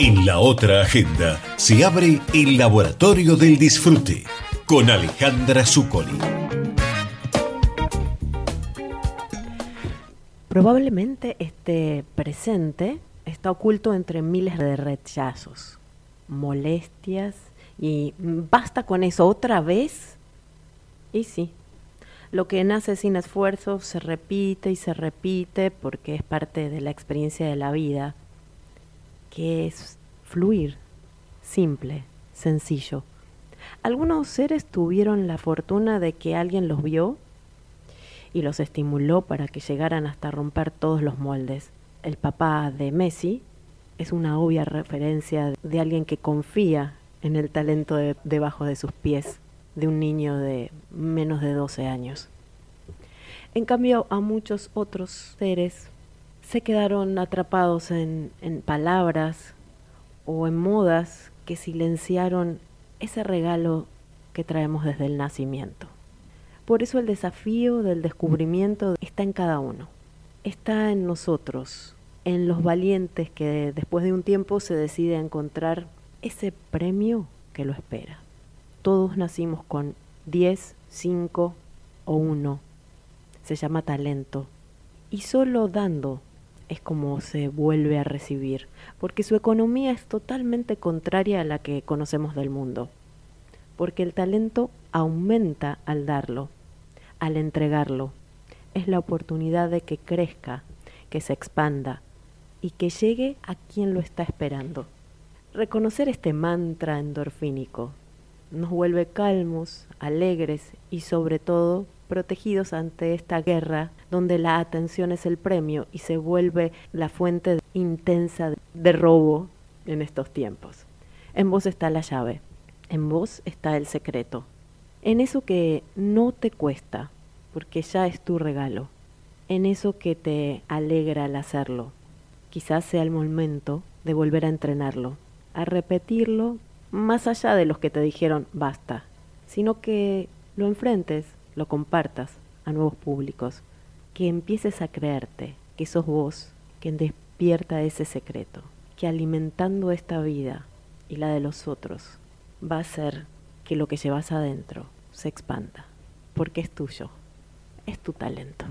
En la otra agenda se abre el Laboratorio del Disfrute con Alejandra Zuccoli. Probablemente este presente está oculto entre miles de rechazos, molestias y basta con eso otra vez. Y sí, lo que nace sin esfuerzo se repite y se repite porque es parte de la experiencia de la vida que es fluir, simple, sencillo. Algunos seres tuvieron la fortuna de que alguien los vio y los estimuló para que llegaran hasta romper todos los moldes. El papá de Messi es una obvia referencia de alguien que confía en el talento debajo de sus pies de un niño de menos de 12 años. En cambio, a muchos otros seres se quedaron atrapados en, palabras o en modas que silenciaron ese regalo que traemos desde el nacimiento. Por eso el desafío del descubrimiento está en cada uno, está en nosotros, en los valientes que después de un tiempo se decide a encontrar ese premio que lo espera. Todos nacimos con 10, 5 o 1. Se llama talento. Y solo dando es como se vuelve a recibir, porque su economía es totalmente contraria a la que conocemos del mundo, porque el talento aumenta al darlo, al entregarlo, es la oportunidad de que crezca, que se expanda y que llegue a quien lo está esperando. Reconocer este mantra endorfínico nos vuelve calmos, alegres y sobre todo protegidos ante esta guerra donde la atención es el premio y se vuelve la fuente intensa de robo en estos tiempos. En vos está la llave, en vos está el secreto, en eso que no te cuesta, porque ya es tu regalo, en eso que te alegra al hacerlo. Quizás sea el momento de volver a entrenarlo, a repetirlo más allá de los que te dijeron basta, sino que lo enfrentes lo compartas a nuevos públicos, que empieces a creerte que sos vos quien despierta ese secreto, que alimentando esta vida y la de los otros va a hacer que lo que llevas adentro se expanda, porque es tuyo, es tu talento.